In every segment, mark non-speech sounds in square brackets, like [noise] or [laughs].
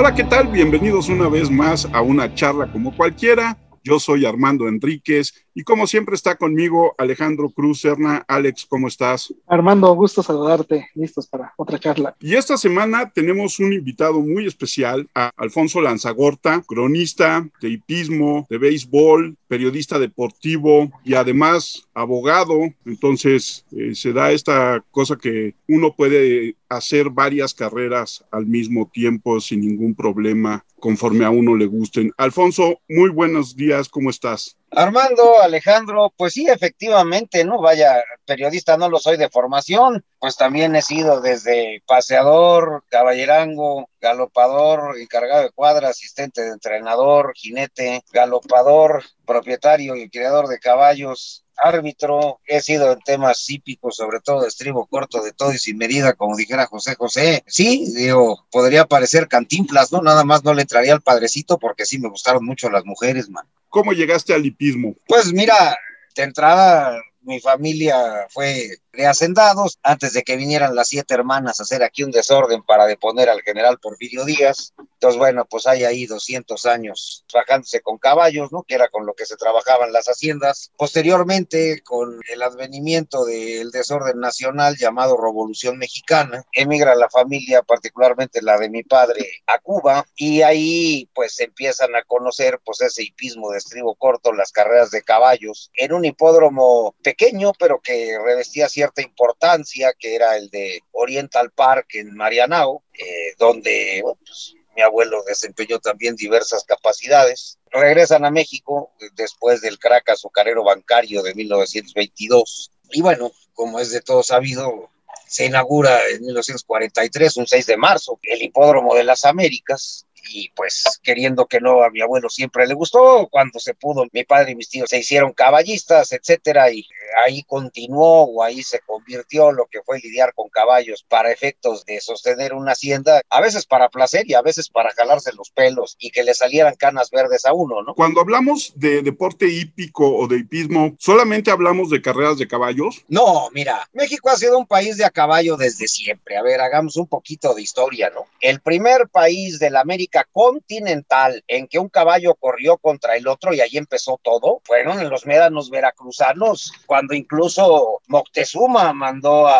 Hola, ¿qué tal? Bienvenidos una vez más a una charla como cualquiera. Yo soy Armando Enríquez y como siempre está conmigo Alejandro Cruz Serna. Alex, ¿cómo estás? Armando, gusto saludarte. Listos para otra charla. Y esta semana tenemos un invitado muy especial, a Alfonso Lanzagorta, cronista de hipismo, de béisbol, periodista deportivo y además abogado. Entonces eh, se da esta cosa que uno puede hacer varias carreras al mismo tiempo sin ningún problema conforme a uno le gusten. Alfonso, muy buenos días, ¿cómo estás? Armando, Alejandro, pues sí, efectivamente, ¿no? Vaya, periodista no lo soy de formación, pues también he sido desde paseador, caballerango, galopador, encargado de cuadra, asistente de entrenador, jinete, galopador, propietario y criador de caballos, árbitro, he sido en temas hípicos, sobre todo de estribo corto, de todo y sin medida, como dijera José José. Sí, digo, podría parecer cantinflas, ¿no? Nada más no le entraría al padrecito porque sí me gustaron mucho las mujeres, man. ¿Cómo llegaste al hipismo? Pues mira, de entrada mi familia fue de hacendados antes de que vinieran las siete hermanas a hacer aquí un desorden para deponer al general Porfirio Díaz. Entonces, bueno, pues hay ahí 200 años bajándose con caballos, ¿no? Que era con lo que se trabajaban las haciendas. Posteriormente, con el advenimiento del desorden nacional llamado Revolución Mexicana, emigra la familia, particularmente la de mi padre, a Cuba y ahí pues empiezan a conocer pues ese hipismo de estribo corto, las carreras de caballos en un hipódromo pequeño, pero que revestía importancia, que era el de Oriental Park en Marianao, eh, donde pues, mi abuelo desempeñó también diversas capacidades. Regresan a México después del crack azucarero bancario de 1922. Y bueno, como es de todo sabido, se inaugura en 1943, un 6 de marzo, el Hipódromo de las Américas, y pues queriendo que no a mi abuelo siempre le gustó, cuando se pudo, mi padre y mis tíos se hicieron caballistas, etcétera, y ahí continuó o ahí se convirtió lo que fue lidiar con caballos para efectos de sostener una hacienda, a veces para placer y a veces para jalarse los pelos y que le salieran canas verdes a uno, ¿no? Cuando hablamos de deporte hípico o de hipismo, ¿solamente hablamos de carreras de caballos? No, mira, México ha sido un país de a caballo desde siempre. A ver, hagamos un poquito de historia, ¿no? El primer país de la América continental en que un caballo corrió contra el otro y ahí empezó todo, fueron en los médanos veracruzanos, cuando incluso Moctezuma mandó a,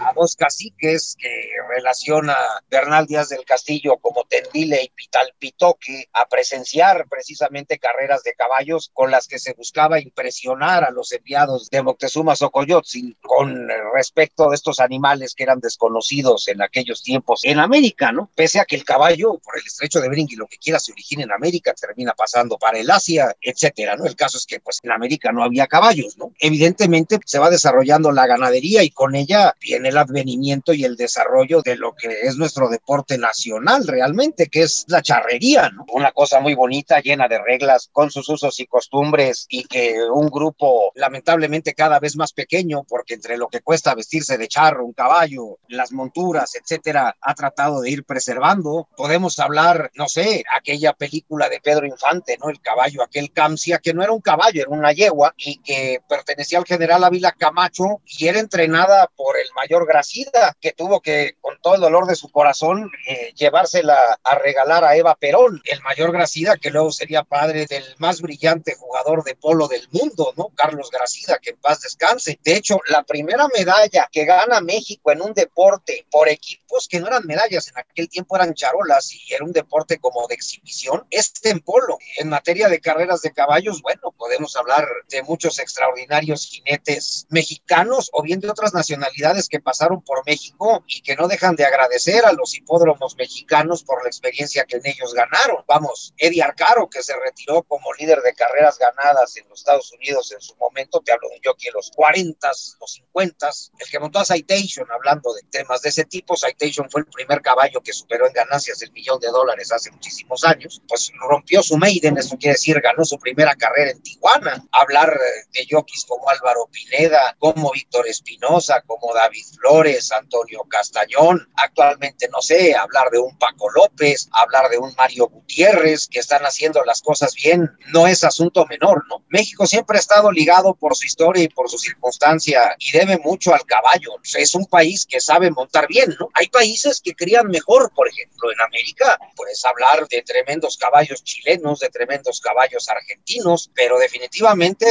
a dos caciques que relaciona Bernal Díaz del Castillo como Tendile y Pitalpitoque a presenciar precisamente carreras de caballos con las que se buscaba impresionar a los enviados de Moctezuma Xocoyotzin con respecto de estos animales que eran desconocidos en aquellos tiempos en América, ¿no? Pese a que el caballo, por el estrecho de Bering y lo que quiera se origina en América, termina pasando para el Asia, etcétera, ¿no? El caso es que, pues, en América no había caballos, ¿no? Evidentemente se va desarrollando la ganadería y con ella viene el advenimiento y el desarrollo de lo que es nuestro deporte nacional realmente, que es la charrería, ¿no? Una cosa muy bonita, llena de reglas, con sus usos y costumbres y que un grupo lamentablemente cada vez más pequeño, porque entre lo que cuesta vestirse de charro, un caballo, las monturas, etcétera, ha tratado de ir preservando. Podemos hablar, no sé, aquella película de Pedro Infante, ¿no? El caballo, aquel Camcia, que no era un caballo, era una yegua y que pertenecía al general Ávila Camacho y era entrenada por el mayor Gracida, que tuvo que, con todo el dolor de su corazón, eh, llevársela a regalar a Eva Perón, el mayor Gracida, que luego sería padre del más brillante jugador de polo del mundo, ¿no? Carlos Gracida, que en paz descanse. De hecho, la primera medalla que gana México en un deporte por equipos que no eran medallas, en aquel tiempo eran charolas y era un deporte como de exhibición, es en polo. En materia de carreras de caballos, bueno, podemos hablar de muchos extraordinarios jinetes mexicanos o bien de otras nacionalidades que pasaron por México y que no dejan de agradecer a los hipódromos mexicanos por la experiencia que en ellos ganaron. Vamos, Eddie Arcaro, que se retiró como líder de carreras ganadas en los Estados Unidos en su momento, te hablo de un jockey en los 40, los 50, el que montó a Citation, hablando de temas de ese tipo, Citation fue el primer caballo que superó en ganancias el millón de dólares hace muchísimos años, pues rompió su maiden, eso quiere decir, ganó su primera carrera en Tijuana. Hablar de jockeys como Álvaro Pineda, como Víctor Espinosa, como David Flores, Antonio Castañón, actualmente no sé, hablar de un Paco López, hablar de un Mario Gutiérrez, que están haciendo las cosas bien, no es asunto menor, ¿no? México siempre ha estado ligado por su historia y por su circunstancia y debe mucho al caballo. Es un país que sabe montar bien, ¿no? Hay países que crían mejor, por ejemplo, en América, puedes hablar de tremendos caballos chilenos, de tremendos caballos argentinos, pero definitivamente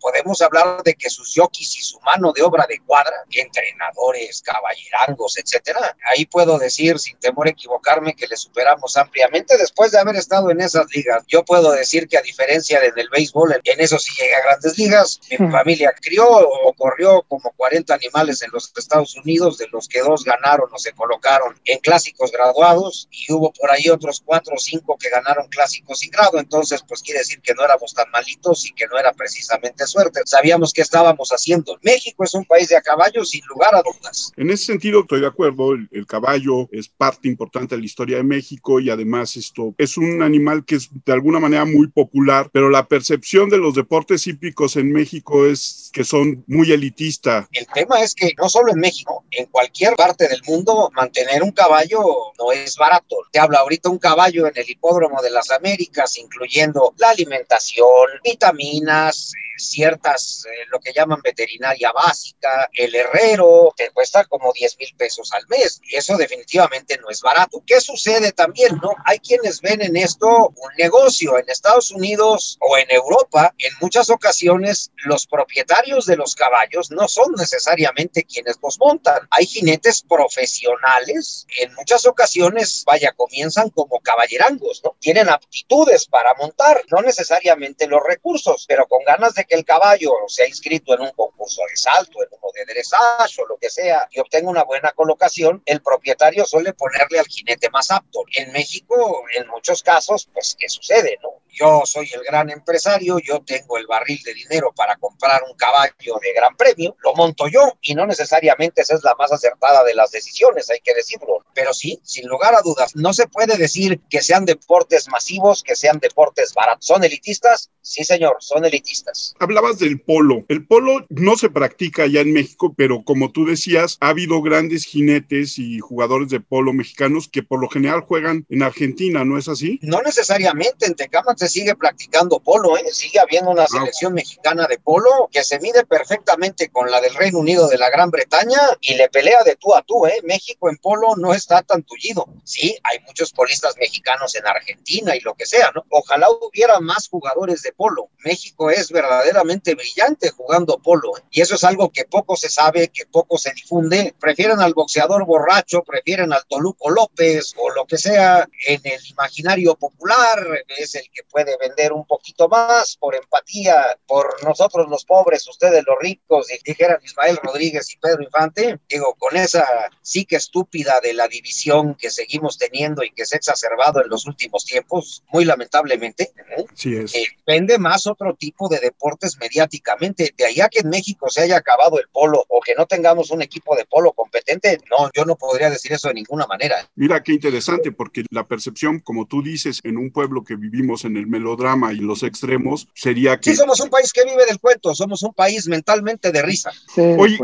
podemos hablar de que sus jockeys y su mano de obra de cuadra, entrenadores, caballerangos, etcétera, ahí puedo decir sin temor a equivocarme que le superamos ampliamente después de haber estado en esas ligas. Yo puedo decir que a diferencia del béisbol, en eso sí llegué a grandes ligas, mi familia crió o corrió como 40 animales en los Estados Unidos, de los que dos ganaron o se colocaron en clásicos graduados y hubo por ahí otros cuatro o cinco que ganaron clásicos y grado, entonces pues quiere decir que no éramos tan malitos y que no era precisamente suerte, sabíamos que estábamos haciendo. México es un país de a caballo sin lugar a dudas. En ese sentido estoy de acuerdo, el, el caballo es parte importante de la historia de México y además esto es un animal que es de alguna manera muy popular, pero la percepción de los deportes hípicos en México es que son muy elitista. El tema es que no solo en México, en cualquier parte del mundo, mantener un caballo no es barato. Te habla ahorita un caballo en el hipódromo de las Américas, incluyendo la alimentación, vitaminas, ciertas, eh, lo que llaman veterinaria básica, el herrero, te cuesta como 10 mil pesos al mes y eso definitivamente no es barato. ¿Qué sucede también, no? Hay quienes ven en esto un negocio en Estados Unidos o en Europa. En muchas ocasiones los propietarios de los caballos no son necesariamente quienes los montan. Hay jinetes profesionales. En muchas ocasiones, vaya, comienzan como caballerangos, ¿no? Tienen aptitudes para montar, no necesariamente los recursos, pero con ganas de que el caballo se ha inscrito en un concurso de salto, en uno de dressage o lo que sea, y obtenga una buena colocación, el propietario suele ponerle al jinete más apto. En México, en muchos casos, pues, ¿qué sucede, no? Yo soy el gran empresario, yo tengo el barril de dinero para comprar un caballo de gran premio, lo monto yo y no necesariamente esa es la más acertada de las decisiones, hay que decirlo. Pero sí, sin lugar a dudas, no se puede decir que sean deportes masivos, que sean deportes baratos. ¿Son elitistas? Sí, señor, son elitistas. Hablabas del polo. El polo no se practica ya en México, pero como tú decías, ha habido grandes jinetes y jugadores de polo mexicanos que por lo general juegan en Argentina, ¿no es así? No necesariamente, en Tecámac se sigue practicando polo, ¿eh? sigue habiendo una selección mexicana de polo que se mide perfectamente con la del Reino Unido de la Gran Bretaña y le pelea de tú a tú, ¿eh? México en polo no está tan tullido. Sí, hay muchos polistas mexicanos en Argentina y lo que sea, ¿no? Ojalá hubiera más jugadores de polo. México es verdaderamente brillante jugando polo y eso es algo que poco se sabe, que poco se difunde. Prefieren al boxeador borracho, prefieren al Toluco López o lo que sea en el imaginario popular, es el que puede vender un poquito más por empatía, por nosotros los pobres, ustedes los ricos, y dijeran Ismael Rodríguez y Pedro Infante, digo, con esa psique estúpida de la división que seguimos teniendo y que se ha exacerbado en los últimos tiempos, muy lamentablemente, ¿eh? Sí es. Eh, vende más otro tipo de deportes mediáticamente. De allá que en México se haya acabado el polo o que no tengamos un equipo de polo competente, no, yo no podría decir eso de ninguna manera. Mira qué interesante, porque la percepción, como tú dices, en un pueblo que vivimos en el melodrama y los extremos, sería que... Sí, somos un país que vive del cuento, somos un país mentalmente de risa. Sí, Oye.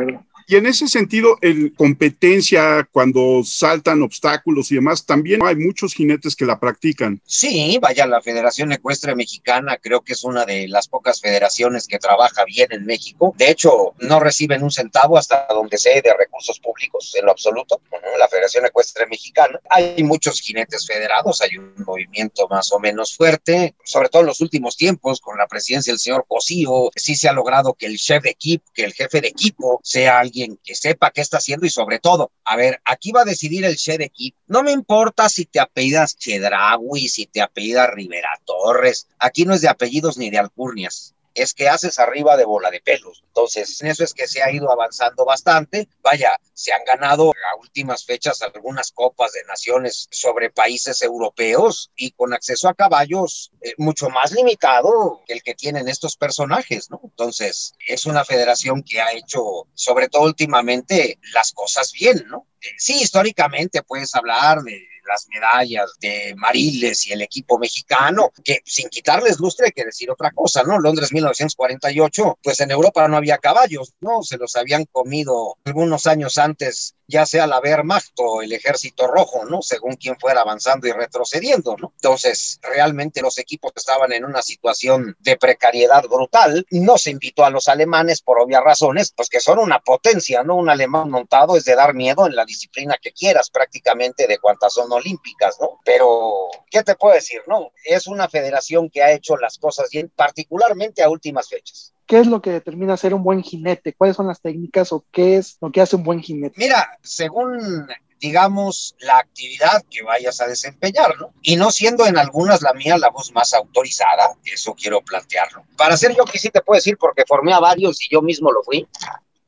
Y en ese sentido, el competencia, cuando saltan obstáculos y demás, también hay muchos jinetes que la practican. Sí, vaya, la Federación Ecuestre Mexicana creo que es una de las pocas federaciones que trabaja bien en México. De hecho, no reciben un centavo hasta donde sé de recursos públicos en lo absoluto. La Federación Ecuestre Mexicana. Hay muchos jinetes federados, hay un movimiento más o menos fuerte, sobre todo en los últimos tiempos con la presidencia del señor Cosío. Sí se ha logrado que el chef de equipo, que el jefe de equipo sea alguien que sepa qué está haciendo y sobre todo, a ver, aquí va a decidir el chef de equipo. No me importa si te apellidas Chedraui, si te apellidas Rivera Torres. Aquí no es de apellidos ni de alcurnias es que haces arriba de bola de pelos. Entonces, en eso es que se ha ido avanzando bastante. Vaya, se han ganado a últimas fechas algunas copas de naciones sobre países europeos y con acceso a caballos eh, mucho más limitado que el que tienen estos personajes, ¿no? Entonces, es una federación que ha hecho, sobre todo últimamente, las cosas bien, ¿no? Eh, Sí, históricamente puedes hablar de las medallas de Mariles y el equipo mexicano, que sin quitarles lustre hay que decir otra cosa, ¿no? Londres 1948, pues en Europa no había caballos, ¿no? Se los habían comido algunos años antes ya sea la Wehrmacht o el Ejército Rojo, ¿no? Según quien fuera avanzando y retrocediendo, ¿no? Entonces, realmente los equipos estaban en una situación de precariedad brutal. No se invitó a los alemanes por obvias razones, pues que son una potencia, ¿no? Un alemán montado es de dar miedo en la disciplina que quieras, prácticamente de cuantas son olímpicas, ¿no? Pero, ¿qué te puedo decir, no? Es una federación que ha hecho las cosas bien, particularmente a últimas fechas. ¿Qué es lo que determina ser un buen jinete? ¿Cuáles son las técnicas o qué es lo que hace un buen jinete? Mira, según digamos, la actividad que vayas a desempeñar, ¿no? Y no siendo en algunas la mía la voz más autorizada, eso quiero plantearlo. Para ser yo que sí te puedo decir, porque formé a varios y yo mismo lo fui,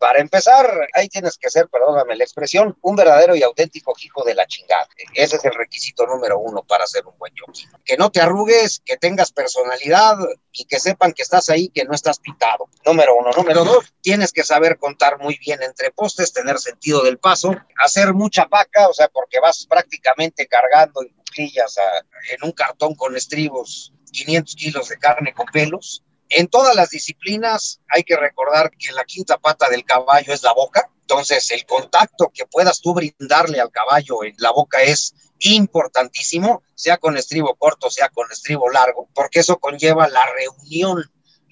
para empezar, ahí tienes que ser, perdóname la expresión, un verdadero y auténtico hijo de la chingada. Ese es el requisito número uno para ser un buen jockey. Que no te arrugues, que tengas personalidad y que sepan que estás ahí, que no estás pintado. Número uno. Número dos, tienes que saber contar muy bien entre postes, tener sentido del paso, hacer mucha paca, o sea, porque vas prácticamente cargando en cuclillas en un cartón con estribos 500 kilos de carne con pelos en todas las disciplinas hay que recordar que la quinta pata del caballo es la boca, entonces el contacto que puedas tú brindarle al caballo en la boca es importantísimo, sea con estribo corto, sea con estribo largo, porque eso conlleva la reunión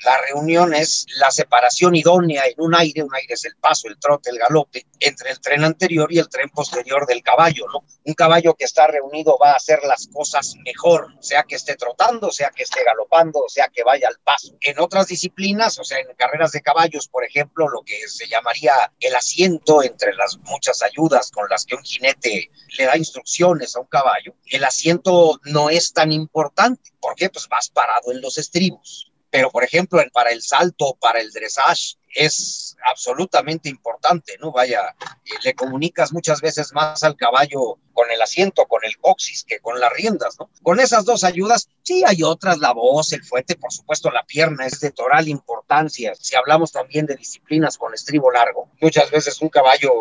la reunión es la separación idónea en un aire, un aire es el paso, el trote, el galope, entre el tren anterior y el tren posterior del caballo, ¿no? Un caballo que está reunido va a hacer las cosas mejor, sea que esté trotando, sea que esté galopando, sea que vaya al paso. En otras disciplinas, o sea, en carreras de caballos, por ejemplo, lo que se llamaría el asiento entre las muchas ayudas con las que un jinete le da instrucciones a un caballo, el asiento no es tan importante. ¿Por qué? Pues vas parado en los estribos pero por ejemplo para el salto, para el dressage, es absolutamente importante, ¿no? Vaya, eh, le comunicas muchas veces más al caballo con el asiento, con el coxis, que con las riendas, ¿no? Con esas dos ayudas, sí hay otras, la voz, el fuete, por supuesto la pierna es de toral importancia. Si hablamos también de disciplinas con estribo largo, muchas veces un caballo,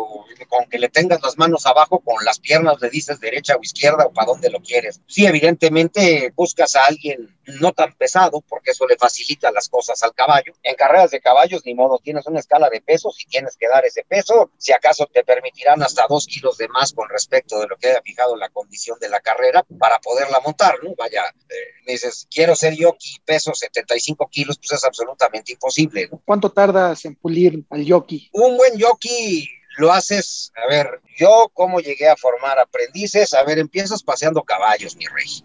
con que le tengas las manos abajo, con las piernas le dices derecha o izquierda o para dónde lo quieres. Sí, evidentemente buscas a alguien no tan pesado, porque eso le facilita las cosas al caballo. En carreras de caballos, ni modo, tienes una escala de pesos y tienes que dar ese peso. Si acaso te permitirán hasta dos kilos de más con respecto de lo que haya fijado la condición de la carrera para poderla montar, ¿no? Vaya, eh, dices, quiero ser yoki, peso 75 kilos, pues es absolutamente imposible, ¿no? ¿Cuánto tardas en pulir al yoki? Un buen yoki lo haces, a ver, yo cómo llegué a formar aprendices, a ver, empiezas paseando caballos, mi rey.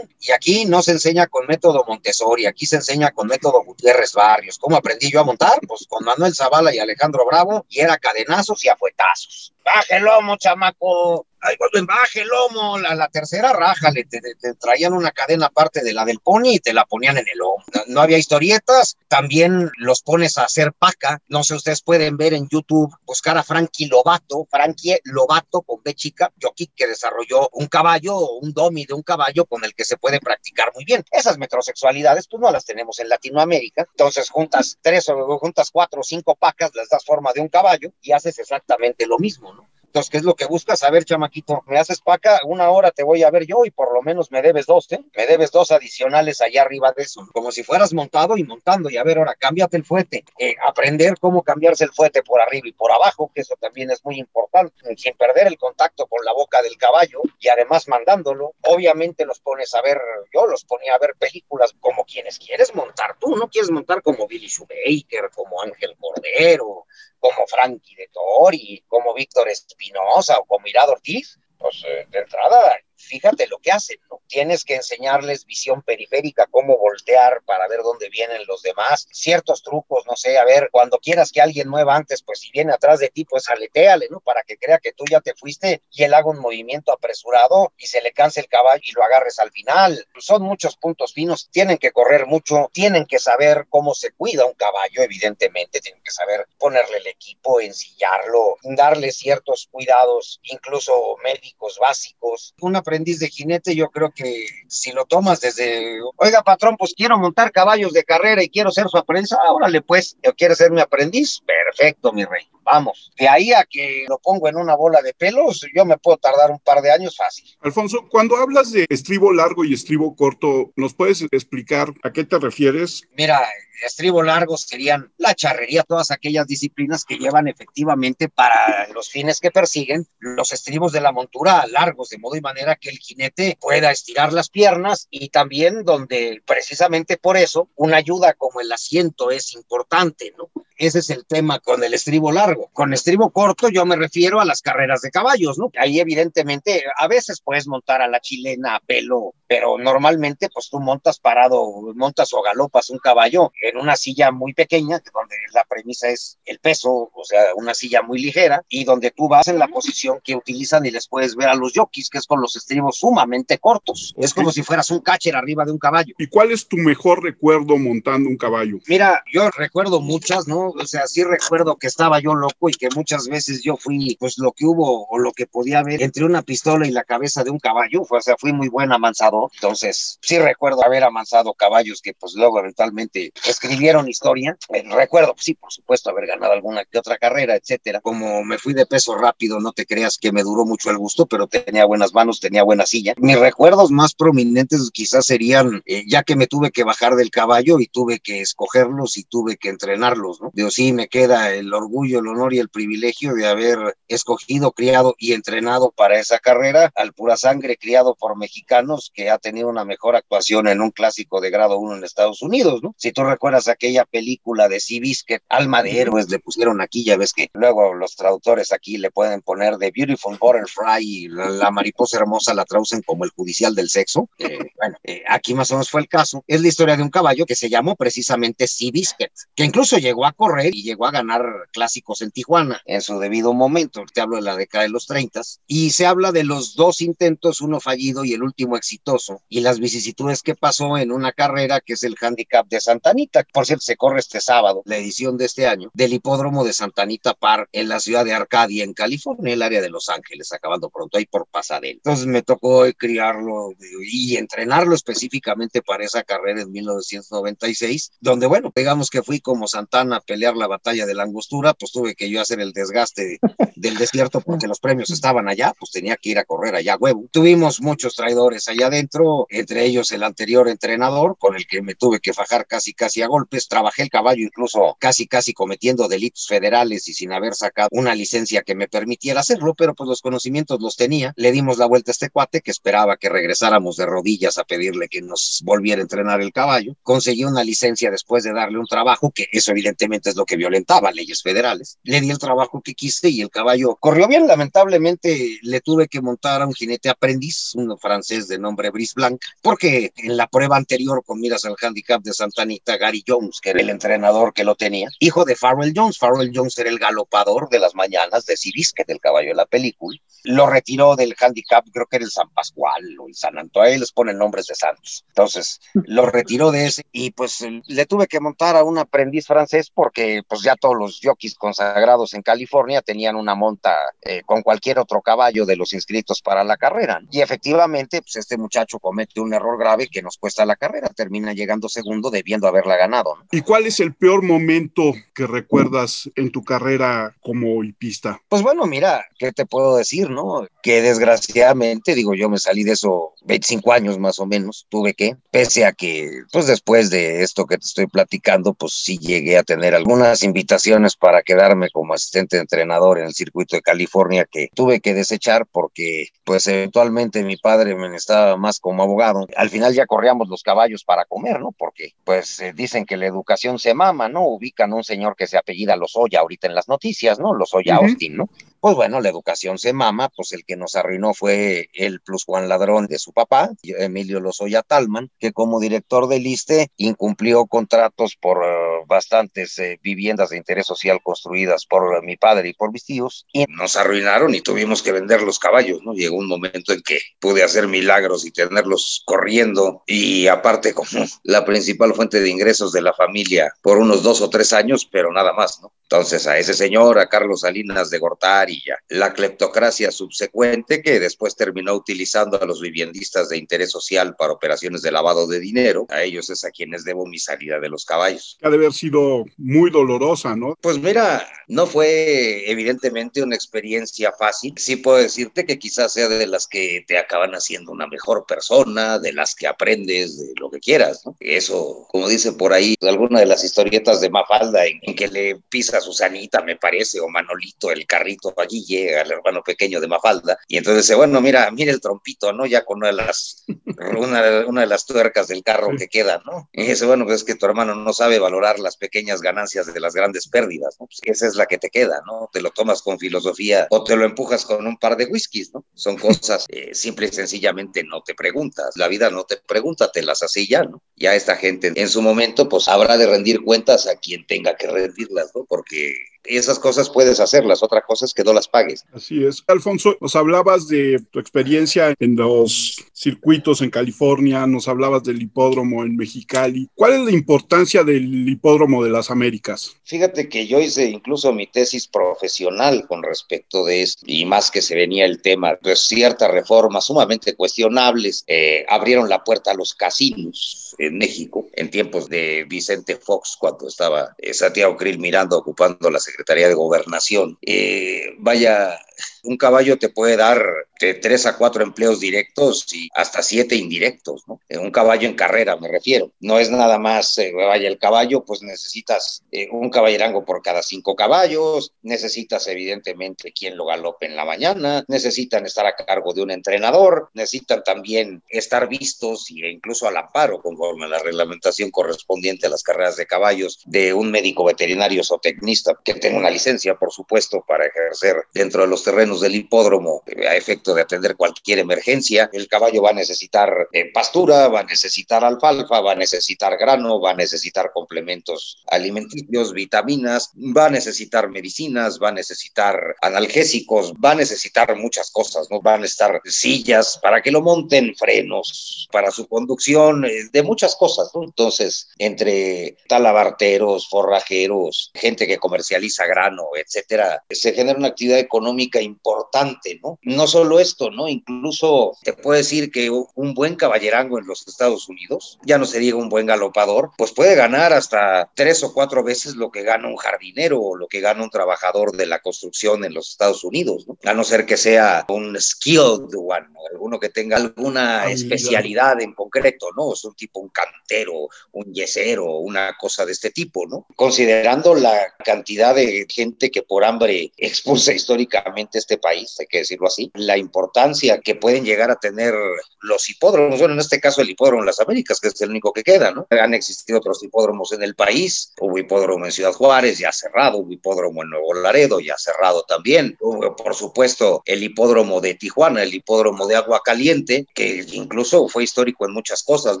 Y aquí no se enseña con método Montessori, aquí se enseña con método Gutiérrez Barrios. ¿Cómo aprendí yo a montar? Pues con Manuel Zavala y Alejandro Bravo, y era cadenazos y afuetazos. Baje el lomo, chamaco. Ay, en baje el lomo. La, la tercera raja, le te, traían una cadena aparte de la del pony y te la ponían en el lomo. No, había historietas, también los pones a hacer paca. No sé, ustedes pueden ver en YouTube, buscar a Frankie Lobato, Frankie Lobato con B chica, jockey que desarrolló un caballo o un domi de un caballo con el que se puede practicar muy bien. Esas metrosexualidades, pues no las tenemos en Latinoamérica. Entonces juntas tres o juntas cuatro o cinco pacas, les das forma de un caballo y haces exactamente lo mismo, ¿no? Entonces, ¿qué es lo que buscas? A ver, chamaquito, me haces paca, una hora te voy a ver yo y por lo menos me debes dos, ¿eh? Me debes dos adicionales allá arriba de eso, como si fueras montado y montando. Y a ver, ahora, cámbiate el fuete. Eh, aprender cómo cambiarse el fuete por arriba y por abajo, que eso también es muy importante, sin perder el contacto con la boca del caballo y además mandándolo. Obviamente los pones a ver, yo los ponía a ver películas como quienes quieres montar tú, no quieres montar como Billy Shoemaker, como Ángel Cordero, como Frankie de Tori, como Víctor Espinosa o como Mirado Ortiz, pues eh, de entrada fíjate lo que hacen, ¿no? Tienes que enseñarles visión periférica, cómo voltear para ver dónde vienen los demás, ciertos trucos, no sé, a ver, cuando quieras que alguien mueva antes, pues si viene atrás de ti, pues aleteale, ¿no? Para que crea que tú ya te fuiste y él haga un movimiento apresurado y se le canse el caballo y lo agarres al final. Son muchos puntos finos, tienen que correr mucho, tienen que saber cómo se cuida un caballo, evidentemente, tienen que saber ponerle el equipo, ensillarlo, darle ciertos cuidados, incluso médicos básicos. Aprendiz de jinete, yo creo que si lo tomas desde, oiga patrón, pues quiero montar caballos de carrera y quiero ser su aprendiz, órale pues, yo quiero ser mi aprendiz, Perfecto, mi rey. Vamos, de ahí a que lo pongo en una bola de pelos, yo me puedo tardar un par de años fácil. Alfonso, cuando hablas de estribo largo y estribo corto, ¿nos puedes explicar a qué te refieres? Mira, estribo largo serían la charrería, todas aquellas disciplinas que llevan efectivamente para los fines que persiguen los estribos de la montura largos, de modo y manera que el jinete pueda estirar las piernas y también donde precisamente por eso una ayuda como el asiento es importante, ¿no? Ese es el tema con el estribo largo. Con estribo corto yo me refiero a las carreras de caballos, ¿no? Ahí evidentemente a veces puedes montar a la chilena a pelo, pero normalmente pues tú montas parado, montas o galopas un caballo en una silla muy pequeña, donde la premisa es el peso, o sea, una silla muy ligera, y donde tú vas en la posición que utilizan y les puedes ver a los jockeys, que es con los estribos sumamente cortos. Es como si fueras un catcher arriba de un caballo. ¿Y cuál es tu mejor recuerdo montando un caballo? Mira, yo recuerdo muchas, ¿no? O sea, sí recuerdo que estaba yo loco y que muchas veces yo fui, pues lo que hubo o lo que podía ver entre una pistola y la cabeza de un caballo, o sea, fui muy buen amansador. Entonces, sí recuerdo haber amansado caballos que pues luego eventualmente escribieron historia. Eh, recuerdo, sí, por supuesto, haber ganado alguna que otra carrera, etcétera. Como me fui de peso rápido, no te creas que me duró mucho el gusto, pero tenía buenas manos, tenía buena silla. Mis recuerdos más prominentes quizás serían, eh, ya que me tuve que bajar del caballo y tuve que escogerlos y tuve que entrenarlos, ¿no? Digo, sí, me queda el orgullo, el honor y el privilegio de haber escogido, criado y entrenado para esa carrera al pura sangre criado por mexicanos que ha tenido una mejor actuación en un clásico de grado 1 en Estados Unidos, ¿no? Si tú recuerdas aquella película de Seabiscuit, Alma de Héroes, le pusieron aquí, ya ves que luego los traductores aquí le pueden poner The Beautiful Butterfly y la, la mariposa hermosa la traducen como el judicial del sexo. Eh, bueno, eh, aquí más o menos fue el caso. Es la historia de un caballo que se llamó precisamente Seabiscuit, que incluso llegó a correr y llegó a ganar clásicos en Tijuana en su debido momento. Te hablo de la década de los 30 y se habla de los dos intentos, uno fallido y el último exitoso, y las vicisitudes que pasó en una carrera que es el Handicap de Santanita. Por cierto, se corre este sábado, la edición de este año, del hipódromo de Santanita Park en la ciudad de Arcadia, en California, el área de Los Ángeles, acabando pronto ahí por Pasadena. Entonces me tocó criarlo y entrenarlo específicamente para esa carrera en 1996, donde, bueno, digamos que fui como Santana a pelear la batalla de la angostura, pues tuve que yo hacer el desgaste [laughs] del desierto porque los premios estaban allá, pues tenía que ir a correr allá huevo. Tuvimos muchos traidores allá adentro, entre ellos el anterior entrenador con el que me tuve que fajar casi casi a golpes, trabajé el caballo incluso casi casi cometiendo delitos federales y sin haber sacado una licencia que me permitiera hacerlo, pero pues los conocimientos los tenía. Le dimos la vuelta a este cuate que esperaba que regresáramos de rodillas a pedirle que nos volviera a entrenar el caballo. Conseguí una licencia después de darle un trabajo, que eso evidentemente es lo que violentaba leyes federales. Le di el trabajo que quise y el caballo corrió bien. Lamentablemente le tuve que montar a un jinete aprendiz, un francés de nombre Brice Blanc, porque en la prueba anterior con miras al handicap de Santanita, Gary Jones, que era el entrenador que lo tenía, hijo de Farrell Jones. Farrell Jones era el galopador de las mañanas de Cirisque, del caballo de la película. Lo retiró del handicap, creo que era el San Pascual o el San Antonio, ahí les ponen nombres de santos. Entonces, lo retiró de ese y pues le tuve que montar a un aprendiz francés porque pues ya todos los jockeys consagrados en California tenían una monta eh, con cualquier otro caballo de los inscritos para la carrera. Y efectivamente, pues este muchacho comete un error grave que nos cuesta la carrera, termina llegando segundo debiendo haberla ganado. ¿no? ¿Y cuál es el peor momento que recuerdas en tu carrera como hipista? Pues bueno, mira, ¿qué te puedo decir, no? Que desgraciadamente, digo, yo me salí de eso 25 años más o menos, tuve que, pese a que, pues después de esto que te estoy platicando, pues sí llegué a tener algunas invitaciones para quedarme como asistente de entrenador en el circuito de California que tuve que desechar porque, pues eventualmente mi padre me estaba más como abogado. Al final ya corríamos los caballos para comer, ¿no? Porque, pues eh, dicen que la educación se mama, ¿no? Ubican a un señor que se apellida Lozoya ahorita en las noticias, ¿no? Lozoya. Austin, ¿no? Pues bueno, la educación se mama, pues el que nos arruinó fue el plus Juan Ladrón de su papá, Emilio Lozoya Talman, que como director del ISTE incumplió contratos por eh, bastantes eh, viviendas de interés social construidas por eh, mi padre y por mis tíos, y nos arruinaron y tuvimos que vender los caballos, ¿no? Llegó un momento en que pude hacer milagros y tenerlos corriendo, y aparte como la principal fuente de ingresos de la familia por unos dos o tres años, pero nada más, ¿no? Entonces a ese señor, a Carlos Salinas de Gortari, ya la cleptocracia subsecuente que después terminó utilizando a los viviendistas de interés social para operaciones de lavado de dinero, a ellos es a quienes debo mi salida de los caballos. Ha de haber sido muy dolorosa, ¿no? Pues mira, No fue evidentemente una experiencia fácil. Sí puedo decirte que quizás sea de las que te acaban haciendo una mejor persona, de las que aprendes, de lo que quieras, ¿no? Eso, como dice por ahí, alguna de las historietas de Mafalda en, que le pisa a Susanita, me parece, o Manolito, el carrito, allí llega el hermano pequeño de Mafalda, y entonces dice, bueno, mira, mira el trompito, ¿no? Ya con una de las, [laughs] una, de las tuercas del carro que queda, ¿no? Y dice, bueno, pues es que tu hermano no sabe valorar las pequeñas ganancias de las grandes pérdidas, ¿no? Pues esa es la que te queda, ¿no? Te lo tomas con filosofía o te lo empujas con un par de whiskies, ¿no? Son cosas eh, simple y sencillamente no te preguntas. La vida no te pregunta, te las hace ya, ¿no? Ya esta gente en su momento, pues habrá de rendir cuentas a quien tenga que rendirlas, ¿no? Porque porque esas cosas puedes hacerlas, otra cosa es que no las pagues. Así es. Alfonso, nos hablabas de tu experiencia en los circuitos en California, nos hablabas del hipódromo en Mexicali. ¿Cuál es la importancia del hipódromo de las Américas? Fíjate que yo hice incluso mi tesis profesional con respecto de esto, y más que se venía el tema, pues ciertas reformas sumamente cuestionables eh, abrieron la puerta a los casinos en México en tiempos de Vicente Fox, cuando estaba eh, Santiago Krill mirando ocupando la Secretaría de Gobernación. Eh, vaya, un caballo te puede dar de tres a cuatro empleos directos y hasta siete indirectos, ¿no? Eh, un caballo en carrera, me refiero. No es nada más, eh, vaya, el caballo, pues necesitas eh, un caballerango por cada cinco caballos, necesitas evidentemente quien lo galope en la mañana, necesitan estar a cargo de un entrenador, necesitan también estar vistos e incluso al amparo, conforme a la reglamentación correspondiente a las carreras de caballos, de un médico veterinario o tecnista que tenga una licencia, por supuesto, para ejercer dentro de los terrenos del hipódromo a de atender cualquier emergencia. El caballo va a necesitar eh, pastura, va a necesitar alfalfa, va a necesitar grano, va a necesitar complementos alimenticios, vitaminas, va a necesitar medicinas, va a necesitar analgésicos, va a necesitar muchas cosas, ¿no? Van a estar sillas para que lo monten, frenos para su conducción, eh, de muchas cosas, ¿no? Entonces, entre talabarteros, forrajeros, gente que comercializa grano, etcétera, se genera una actividad económica importante, ¿no? No solo esto, ¿no? Incluso te puedo decir que un buen caballerango en los Estados Unidos, ya no se diga un buen galopador, pues puede ganar hasta tres o cuatro veces lo que gana un jardinero o lo que gana un trabajador de la construcción en los Estados Unidos, ¿no? A no ser que sea un skilled one, alguno que tenga alguna especialidad en concreto, ¿no? Es un tipo, un cantero, un yesero, una cosa de este tipo, ¿no? Considerando la cantidad de gente que por hambre expulsa históricamente este país, hay que decirlo así, la importancia que pueden llegar a tener los hipódromos, bueno, en este caso el hipódromo en las Américas, que es el único que queda, ¿no? Han existido otros hipódromos en el país, hubo hipódromo en Ciudad Juárez, ya cerrado, hubo hipódromo en Nuevo Laredo, ya cerrado también, hubo, por supuesto, el hipódromo de Tijuana, el hipódromo de Agua Caliente, que incluso fue histórico en muchas cosas,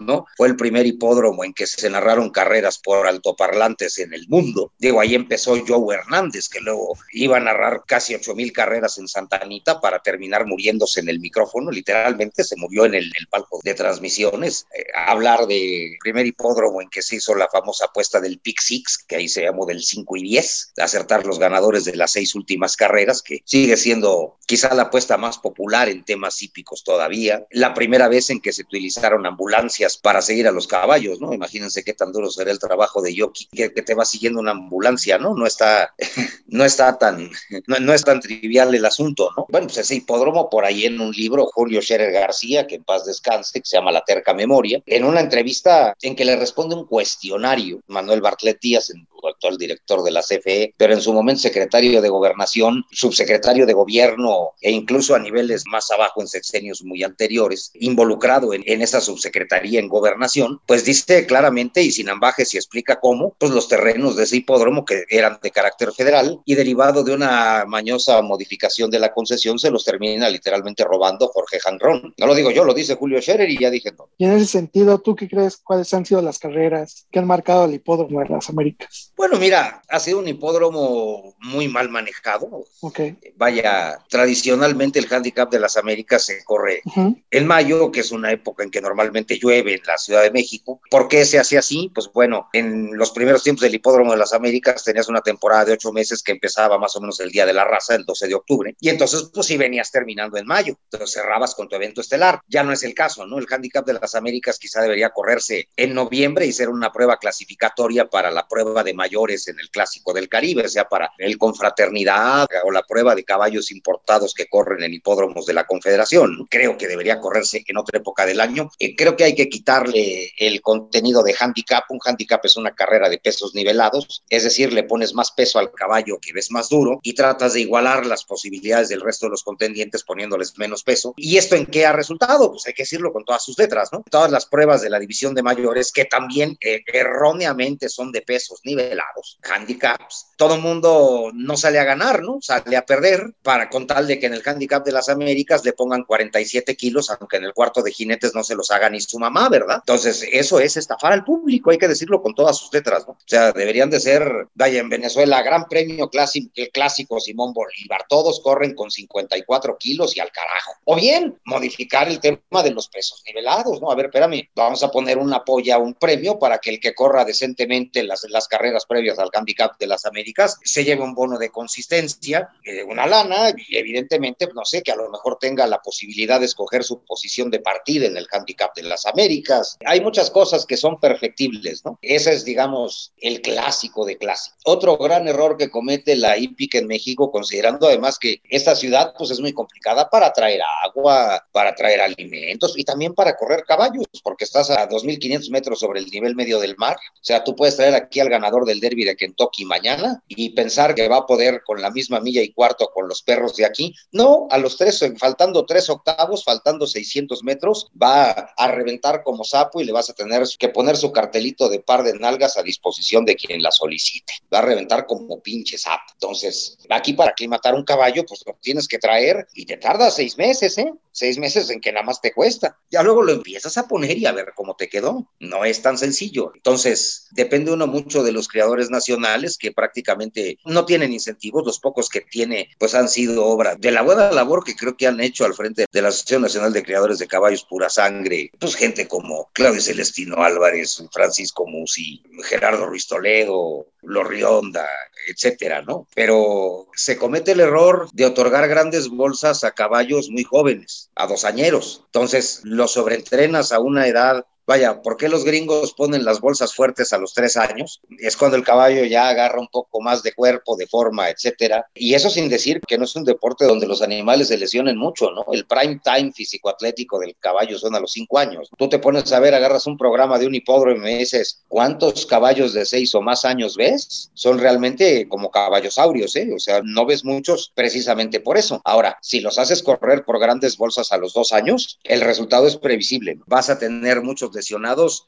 ¿no? Fue el primer hipódromo en que se narraron carreras por altoparlantes en el mundo. Digo, ahí empezó Joe Hernández, que luego iba a narrar casi ocho mil carreras en Santa Anita para terminar muriéndose en el micrófono, literalmente se murió en el, palco de transmisiones. Eh, hablar de primer hipódromo en que se hizo la famosa apuesta del Pick Six, que ahí se llamó del 5 y 10, acertar los ganadores de las seis últimas carreras, que sigue siendo quizá la apuesta más popular en temas hípicos todavía. La primera vez en que se utilizaron ambulancias para seguir a los caballos, ¿no? Imagínense qué tan duro será el trabajo de Yoki, que, te va siguiendo una ambulancia, ¿no? No está, [laughs] no está tan, [laughs] no, es tan trivial el asunto, ¿no? Bueno, pues ese hipódromo por ahí en un libro, Julio Scherer García, que en paz descanse, que se llama La Terca Memoria, en una entrevista en que le responde un cuestionario, Manuel Bartlett Díaz, el actual director de la CFE, pero en su momento secretario de gobernación, subsecretario de gobierno e incluso a niveles más abajo en sexenios muy anteriores, involucrado en, en esa subsecretaría en gobernación, pues dice claramente y sin ambajes y explica cómo, pues los terrenos de ese hipódromo que eran de carácter federal y derivado de una mañosa modificación de la concesión se los termina literalmente robando Jorge Janrón. No lo digo yo, lo dice Julio Scherer y ya dije no. Y en ese sentido, ¿tú qué crees cuáles han sido las carreras que han marcado el hipódromo en las Américas? Bueno, mira, ha sido un hipódromo muy mal manejado. Okay. Vaya, tradicionalmente el handicap de las Américas se corre uh -huh. en mayo, que es una época en que normalmente llueve en la Ciudad de México. ¿Por qué se hace así? Pues bueno, en los primeros tiempos del hipódromo de las Américas tenías una temporada de ocho meses que empezaba más o menos el día de la raza, el 12 de octubre, y entonces pues sí venías terminando en mayo, entonces cerrabas con tu evento estelar. Ya no es el caso, ¿no? El handicap de las Américas quizá debería correrse en noviembre y ser una prueba clasificatoria para la prueba de mayor mayores en el Clásico del Caribe, sea para el Confraternidad o la prueba de caballos importados que corren en hipódromos de la Confederación. Creo que debería correrse en otra época del año. Eh, creo que hay que quitarle el contenido de handicap. Un handicap es una carrera de pesos nivelados, es decir, le pones más peso al caballo que ves más duro y tratas de igualar las posibilidades del resto de los contendientes poniéndoles menos peso. ¿Y esto en qué ha resultado? Pues hay que decirlo con todas sus letras, ¿no? Todas las pruebas de la división de mayores que también eh, erróneamente son de pesos nivelados, handicaps. Todo mundo no sale a ganar, ¿no? Sale a perder para con tal de que en el handicap de las Américas le pongan 47 kilos, aunque en el cuarto de jinetes no se los haga ni su mamá, ¿verdad? Entonces, eso es estafar al público, hay que decirlo con todas sus letras, ¿no? O sea, deberían de ser, vaya, en Venezuela, Gran Premio clásico, clásico Simón Bolívar, todos corren con 54 kilos y al carajo. O bien, modificar el tema de los pesos nivelados, ¿no? A ver, espérame, vamos a poner una polla, un premio para que el que corra decentemente las, las carreras previas al handicap de las Américas se lleve un bono de consistencia, eh, una lana, y evidentemente, no sé, que a lo mejor tenga la posibilidad de escoger su posición de partida en el handicap de las Américas. Hay muchas cosas que son perfectibles, ¿no? Ese es, digamos, el clásico de clásico. Otro gran error que comete la IPIC en México, considerando además que esta ciudad, pues es muy complicada para traer agua, para traer alimentos y también para correr caballos, porque estás a 2.500 metros sobre el nivel medio del mar. O sea, tú puedes traer aquí al ganador del derby de Kentucky mañana y pensar que va a poder con la misma milla y cuarto con los perros de aquí. No, a los tres, faltando tres octavos, faltando 600 metros, va a reventar como sapo y le vas a tener que poner su cartelito de par de nalgas a disposición de quien la solicite. Va a reventar como pinche sapo. Entonces, aquí para aclimatar un caballo, pues lo tienes que traer y te tarda seis meses, ¿eh? Seis meses en que nada más te cuesta. Ya luego lo empiezas a poner y a ver cómo te quedó. No es tan sencillo. Entonces, depende uno mucho de los creadores nacionales que prácticamente no tienen incentivos. Los pocos que tiene, pues han sido obra de la buena labor que creo que han hecho al frente de la Asociación Nacional de Creadores de Caballos Pura Sangre. Pues gente como Claudio Celestino Álvarez, Francisco Musi, Gerardo Ruiz Toledo, Lorrionda, etcétera, ¿no? Pero se comete el error de otorgar grandes bolsas a caballos muy jóvenes, a dos añeros. Entonces, los sobreentrenas a una edad Vaya, ¿por qué los gringos ponen las bolsas fuertes a los tres años? Es cuando el caballo ya agarra un poco más de cuerpo, de forma, etcétera. Y eso sin decir que no es un deporte donde los animales se lesionen mucho, ¿no? El prime time físico-atlético del caballo son a los cinco años. Tú te pones a ver, agarras un programa de un hipódromo y me dices, ¿cuántos caballos de seis o más años ves? Son realmente como caballosaurios, ¿eh? O sea, no ves muchos precisamente por eso. Ahora, si los haces correr por grandes bolsas a los dos años, el resultado es previsible. Vas a tener muchos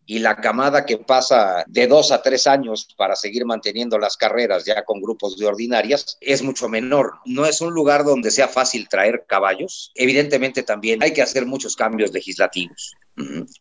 y la camada que pasa de dos a tres años para seguir manteniendo las carreras ya con grupos de ordinarias es mucho menor. No es un lugar donde sea fácil traer caballos. Evidentemente también hay que hacer muchos cambios legislativos.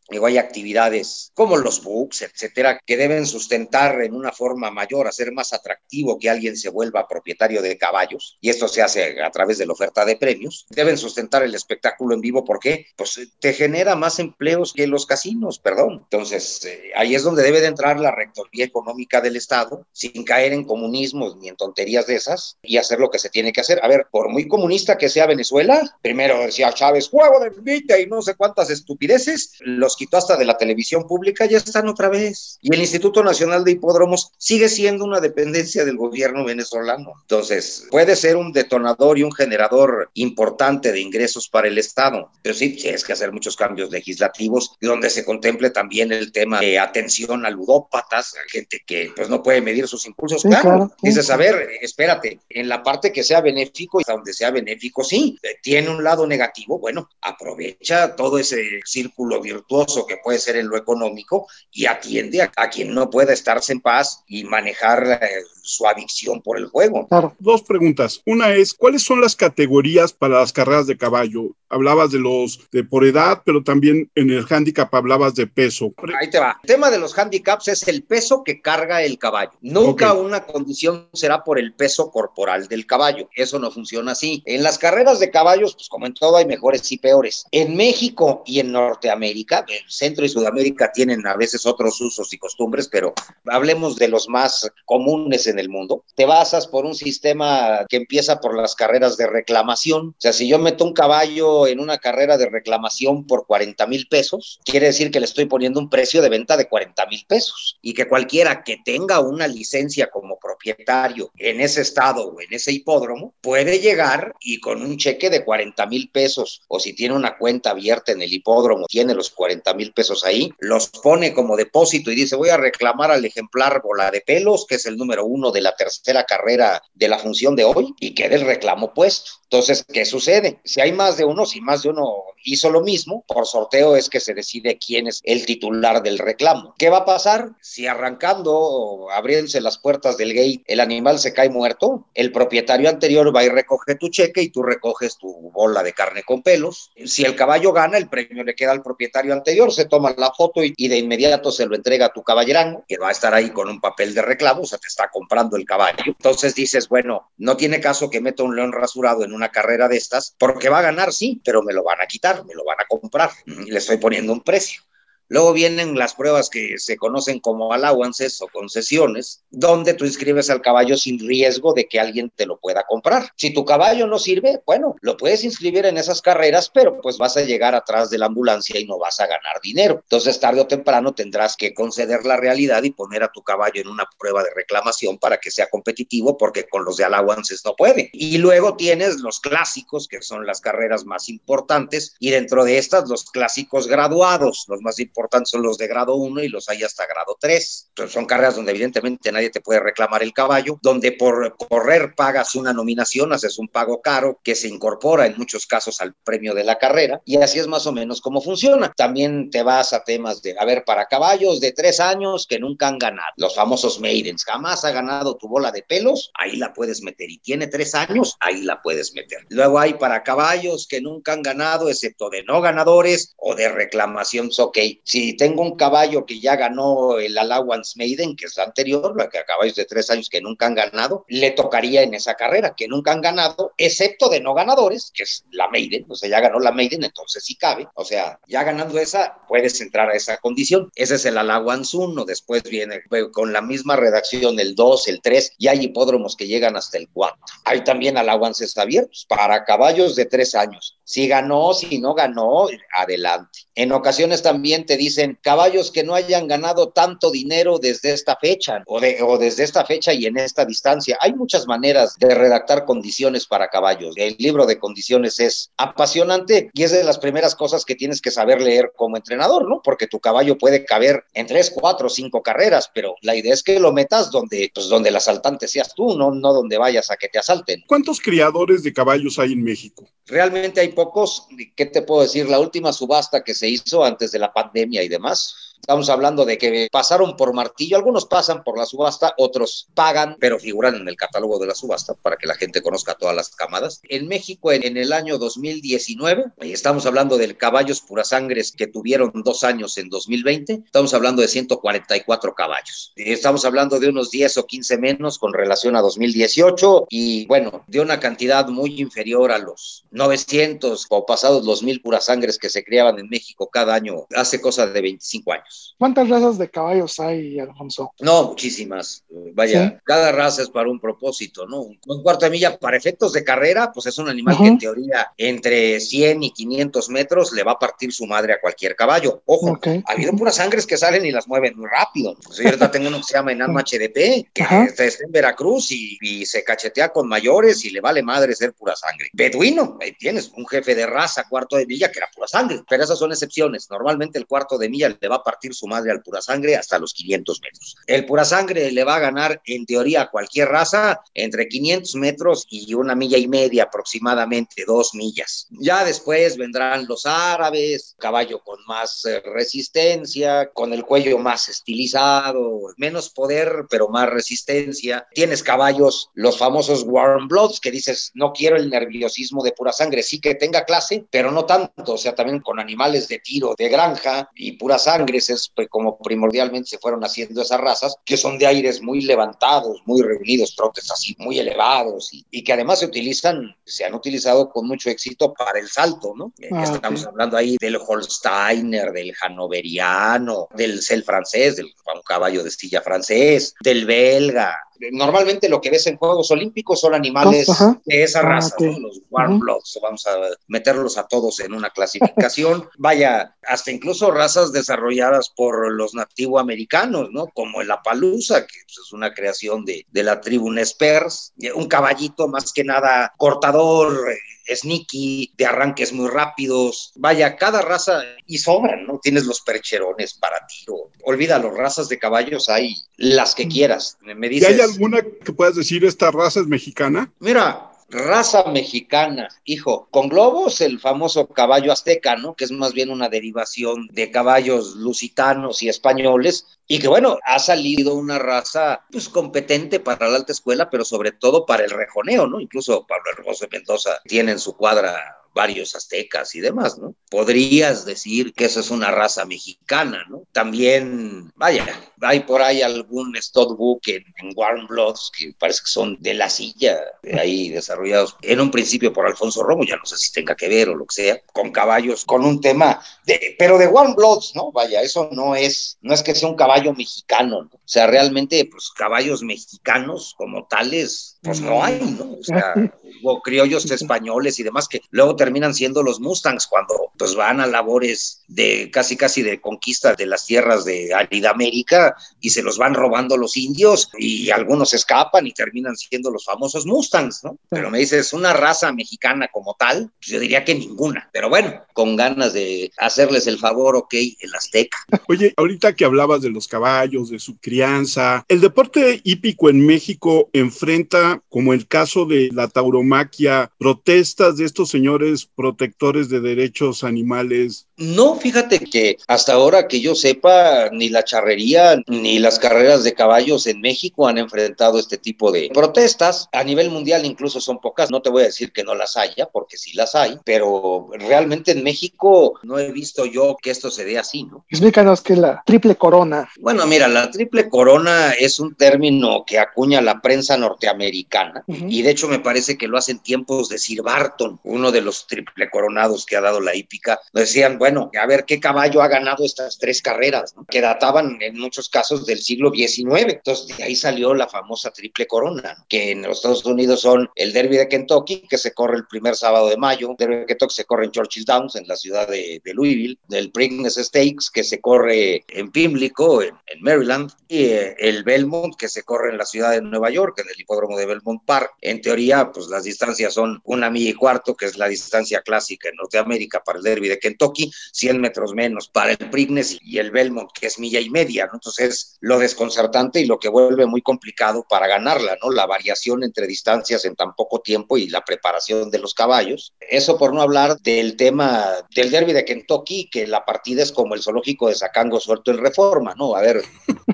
Luego hay actividades como los books, etcétera, que deben sustentar en una forma mayor, hacer más atractivo que alguien se vuelva propietario de caballos, y esto se hace a través de la oferta de premios. Deben sustentar el espectáculo en vivo porque pues, te genera más empleos que los casinos, perdón. Entonces, eh, ahí es donde debe de entrar la rectoría económica del Estado, sin caer en comunismos ni en tonterías de esas, y hacer lo que se tiene que hacer. A ver, por muy comunista que sea Venezuela, primero decía Chávez, juego de vita y no sé cuántas estupideces, los quitó hasta de la televisión pública, ya están otra vez. Y el Instituto Nacional de Hipódromos sigue siendo una dependencia del gobierno venezolano. Entonces, puede ser un detonador y un generador importante de ingresos para el Estado, pero sí tienes que hacer muchos cambios legislativos donde se contemple también el tema de atención a ludópatas, a gente que pues no puede medir sus impulsos. claro, dices, a ver, espérate, en la parte que sea benéfico y donde sea benéfico, sí, tiene un lado negativo, bueno, aprovecha todo ese círculo virtuoso que puede ser en lo económico y atiende a, quien no pueda estarse en paz y manejar eh, su adicción por el juego. Dos preguntas. Una es, ¿cuáles son las categorías para las carreras de caballo? Hablabas de los de por edad, pero también en el handicap hablabas de peso. Ahí te va. El tema de los handicaps es el peso que carga el caballo. Nunca una condición será por el peso corporal del caballo. Eso no funciona así. En las carreras de caballos, pues como en todo hay mejores y peores. En México y en Norteamérica, América, Centro y Sudamérica tienen a veces otros usos y costumbres, pero hablemos de los más comunes en el mundo. Te basas por un sistema que empieza por las carreras de reclamación. O sea, si yo meto un caballo en una carrera de reclamación por 40 mil pesos, quiere decir que le estoy poniendo un precio de venta de 40 mil pesos y que cualquiera que tenga una licencia como propietario en ese estado o en ese hipódromo puede llegar y con un cheque de 40 mil pesos o si tiene una cuenta abierta en el hipódromo, tiene los 40 mil pesos ahí, los pone como depósito y dice voy a reclamar al ejemplar bola de pelos, que es el número uno de la tercera carrera de la función de hoy y quede el reclamo puesto. Entonces, ¿qué sucede? Si hay más de uno, si más de uno hizo lo mismo, por sorteo es que se decide quién es el titular del reclamo. ¿Qué va a pasar? Si arrancando abriéndose las puertas del gate el animal se cae muerto, el propietario anterior va y recoge tu cheque y tú recoges tu bola de carne con pelos. Si el caballo gana, el premio le queda al propietario anterior, se toma la foto y, de inmediato se lo entrega a tu caballerano, que va a estar ahí con un papel de reclamo, o sea, te está comprando el caballo. Entonces dices, bueno, no tiene caso que meta un león rasurado en una carrera de estas, porque va a ganar, sí, pero me lo van a quitar, me lo van a comprar y le estoy poniendo un precio. Luego vienen las pruebas que se conocen como allowances o concesiones, donde tú inscribes al caballo sin riesgo de que alguien te lo pueda comprar. Si tu caballo no sirve, bueno, lo puedes inscribir en esas carreras, pero pues vas a llegar atrás de la ambulancia y no vas a ganar dinero. Entonces, tarde o temprano tendrás que conceder la realidad y poner a tu caballo en una prueba de reclamación para que sea competitivo, porque con los de allowances no puede. Y luego tienes los clásicos, que son las carreras más importantes, y dentro de estas los clásicos graduados, los más importantes importantes son los de grado 1 y los hay hasta grado 3. Entonces son carreras donde evidentemente nadie te puede reclamar el caballo, donde por correr pagas una nominación, haces un pago caro que se incorpora en muchos casos al premio de la carrera y así es más o menos como funciona. También te vas a temas de, a ver, para caballos de tres años que nunca han ganado, los famosos maidens, jamás ha ganado tu bola de pelos, ahí la puedes meter y tiene tres años, ahí la puedes meter. Luego hay para caballos que nunca han ganado, excepto de no ganadores o de reclamación, ok, si tengo un caballo que ya ganó el Allowance Maiden, que es la anterior, la que acabáis de tres años que nunca han ganado, le tocaría en esa carrera, que nunca han ganado, excepto de no ganadores, que es la Maiden, o sea, ya ganó la Maiden, entonces sí cabe. O sea, ya ganando esa, puedes entrar a esa condición. Ese es el Allowance 1, después viene con la misma redacción el 2, el 3, y hay hipódromos que llegan hasta el 4. Hay también Allowances abiertos para caballos de tres años. Si ganó, si no ganó, adelante. En ocasiones también te dicen caballos que no hayan ganado tanto dinero desde esta fecha o, de, o desde esta fecha y en esta distancia. Hay muchas maneras de redactar condiciones para caballos. El libro de condiciones es apasionante y es de las primeras cosas que tienes que saber leer como entrenador, ¿no? Porque tu caballo puede caber en tres, cuatro, cinco carreras, pero la idea es que lo metas donde, pues, donde el asaltante seas tú, no, no donde vayas a que te asalten. ¿Cuántos criadores de caballos hay en México? Realmente hay pocos. ¿Qué te puedo decir? La última subasta que se hizo antes de la pandemia y demás Estamos hablando de que pasaron por martillo, algunos pasan por la subasta, otros pagan, pero figuran en el catálogo de la subasta para que la gente conozca todas las camadas. En México, en, el año 2019, estamos hablando de caballos purasangres que tuvieron dos años en 2020, estamos hablando de 144 caballos. Estamos hablando de unos 10 o 15 menos con relación a 2018 y bueno, de una cantidad muy inferior a los 900 o pasados los mil purasangres que se criaban en México cada año hace cosa de 25 años. ¿Cuántas razas de caballos hay, Alfonso? No, muchísimas. Vaya, cada raza es para un propósito, ¿no? Un cuarto de milla para efectos de carrera, pues es un animal que en teoría entre 100 y 500 metros le va a partir su madre a cualquier caballo. Ojo, ha habido puras sangres que salen y las mueven muy rápido. Pues yo ahorita tengo uno que se llama Enam HDP, que está en Veracruz y, se cachetea con mayores y le vale madre ser pura sangre. Beduino, ahí tienes un jefe de raza, cuarto de milla, que era pura sangre. Pero esas son excepciones. Normalmente el cuarto de milla le va a partir su madre al pura sangre hasta los 500 metros. El pura sangre le va a ganar en teoría a cualquier raza entre 500 metros y una milla y media aproximadamente, dos millas. Ya después vendrán los árabes, caballo con más eh, resistencia, con el cuello más estilizado, menos poder, pero más resistencia. Tienes caballos, los famosos warm bloods, que dices, no quiero el nerviosismo de pura sangre, sí que tenga clase, pero no tanto, o sea, también con animales de tiro, de granja y pura sangre, es pues, como primordialmente se fueron haciendo esas razas, que son de aires muy levantados, muy reunidos, trotes así muy elevados y, y que además se utilizan, se han utilizado con mucho éxito para el salto, ¿no? Ah, Estamos hablando ahí del Holsteiner, del Hanoveriano, del Cel francés, del un caballo de silla francés, del belga. Normalmente lo que ves en Juegos Olímpicos son animales Ajá. de esa Ah, raza, los warm bloods, vamos a meterlos a todos en una clasificación. [laughs] Vaya, hasta incluso razas desarrolladas por los nativoamericanos, ¿no? Como el Appaloosa, que pues, es una creación de, de la tribu Nez Perce, un caballito más que nada cortador, eh, sneaky, de arranques muy rápidos. Vaya, cada raza y sobran, ¿no? Tienes los percherones para tiro. Olvídalo, razas de caballos hay las que quieras. Me me ¿Y dices. hay alguna que puedas decir esta raza es mexicana? Mira, raza mexicana, hijo, con globos el famoso caballo azteca, ¿no? Que es más bien una derivación de caballos lusitanos y españoles, y que bueno, ha salido una raza pues competente para la alta escuela, pero sobre todo para el rejoneo, ¿no? Incluso Pablo Hermoso de Mendoza tiene en su cuadra varios aztecas y demás, ¿no? Podrías decir que eso es una raza mexicana, ¿no? También, vaya, hay por ahí algún studbook en, en Warm Bloods que parece que son de la silla, de ahí desarrollados en un principio por Alfonso Romo, ya no sé si tenga que ver o lo que sea, con caballos, con un tema, de, pero de Warm Bloods, ¿no? Vaya, eso no es, no es que sea un caballo mexicano, ¿no? O sea, realmente, pues caballos mexicanos como tales, pues no hay, ¿no? O sea, [laughs] hubo criollos españoles y demás que luego terminan siendo los Mustangs cuando pues van a labores de casi casi de conquista de las tierras de América y se los van robando los indios y algunos escapan y terminan siendo los famosos Mustangs, ¿no? Pero me dices, una raza mexicana como tal, pues yo diría que ninguna, pero bueno, con ganas de hacerles el favor, ok, el azteca. Oye, ahorita que hablabas de los caballos, de su crianza, el deporte hípico en México enfrenta, como el caso de la tauromaquia, protestas de estos señores protectores de derechos animales. No, fíjate que hasta ahora que yo sepa, ni la charrería ni las carreras de caballos en México han enfrentado este tipo de protestas. A nivel mundial incluso son pocas, no te voy a decir que no las haya, porque sí las hay, pero realmente en México no he visto yo que esto se dé así, ¿no? Explícanos qué es la triple corona. Bueno, mira, la triple corona es un término que acuña la prensa norteamericana y de hecho me parece que lo hacen tiempos de Sir Barton, uno de los triple coronados que ha dado la hípica. Decían, bueno, a ver qué caballo ha ganado estas tres carreras, que databan en muchos casos del siglo XIX. Entonces de ahí salió la famosa triple corona, ¿no? que en los Estados Unidos son el Derby de Kentucky, que se corre el primer sábado de mayo, el Derby de Kentucky se corre en Churchill Downs, en la ciudad de, Louisville, del Preakness Stakes, que se corre en Pimlico, en, en Maryland, y eh, el Belmont, que se corre en la ciudad de Nueva York, en el hipódromo de Belmont Park. En teoría, pues las distancias son una milla y cuarto, que es la distancia clásica en Norteamérica para el Derby de Kentucky, 100 metros menos para el Preakness y el Belmont, que es milla y media, ¿no? Entonces, lo desconcertante y lo que vuelve muy complicado para ganarla, ¿no? La variación entre distancias en tan poco tiempo y la preparación de los caballos. Eso por no hablar del tema del Derby de Kentucky, que la partida es como el zoológico de Sacango suelto en reforma, ¿no? A ver,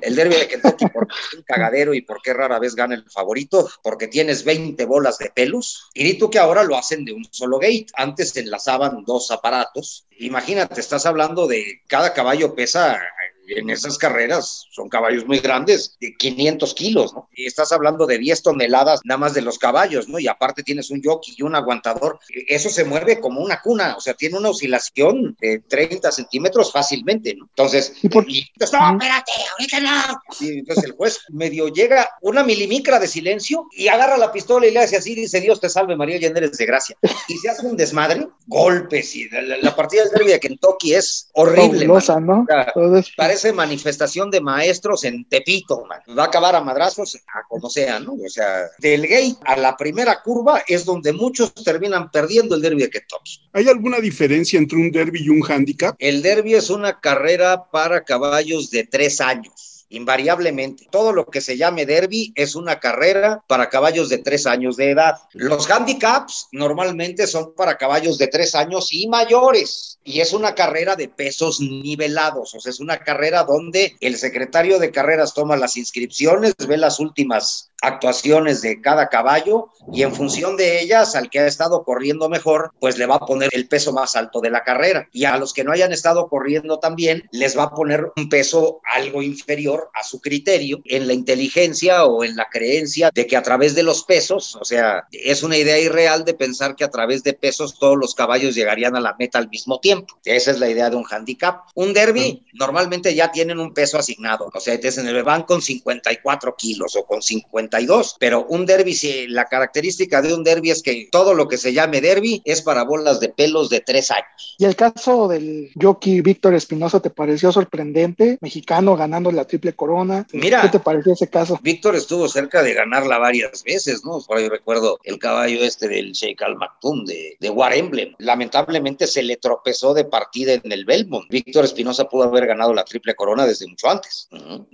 el Derby de Kentucky, ¿por qué es un cagadero y por qué rara vez gana el favorito? Porque tienes 20 bolas de pelos. Y tú que ahora lo hacen de un solo gate. Antes enlazaban dos aparatos. Imagínate, estás hablando de cada caballo pesa en esas carreras son caballos muy grandes, de 500 kilos, ¿no? Y estás hablando de 10 toneladas nada más de los caballos, ¿no? Y aparte tienes un jockey y un aguantador. Eso se mueve como una cuna, o sea, tiene una oscilación de 30 centímetros fácilmente, ¿no? Entonces, ¿Y por- y, no, espérate, ahorita no. Y entonces el juez medio llega una milimicra de silencio y agarra la pistola y le hace así, dice, Dios te salve María, llena eres de gracia. Y se hace un desmadre, golpes, y la, la- la partida del derby de Kentucky es horrible. Fabulosa. ¿no? O sea, Todo es- Parece manifestación de maestros en Tepito, man. Va a acabar a madrazos, a como sea, ¿no? O sea, del gate a la primera curva es donde muchos terminan perdiendo el derby de Kentucky. ¿Hay alguna diferencia entre un derby y un handicap? El derby es una carrera para caballos de tres años. Invariablemente, todo lo que se llame derby es una carrera para caballos de tres años de edad. Los handicaps normalmente son para caballos de tres años y mayores. Y es una carrera de pesos nivelados. O sea, es una carrera donde el secretario de carreras toma las inscripciones, ve las últimas actuaciones de cada caballo y en función de ellas, al que ha estado corriendo mejor, pues le va a poner el peso más alto de la carrera. Y a los que no hayan estado corriendo también, les va a poner un peso algo inferior a su criterio en la inteligencia o en la creencia de que a través de los pesos, o sea, es una idea irreal de pensar que a través de pesos todos los caballos llegarían a la meta al mismo tiempo. Esa es la idea de un handicap. Un derby normalmente ya tienen un peso asignado, o sea, en el van con 54 kilos o con 52, pero un derby, si la característica de un derby es que todo lo que se llame derby es para bolas de pelos de tres años. ¿Y el caso del jockey Víctor Espinosa te pareció sorprendente? Mexicano ganando la triple corona. Mira, ¿qué te pareció ese caso? Víctor estuvo cerca de ganarla varias veces, ¿no? Por ahí recuerdo el caballo este del Sheikh Al Maktoum de, de War Emblem. Lamentablemente se le tropezó de partida en el Belmont. Víctor Espinosa pudo haber ganado la triple corona desde mucho antes.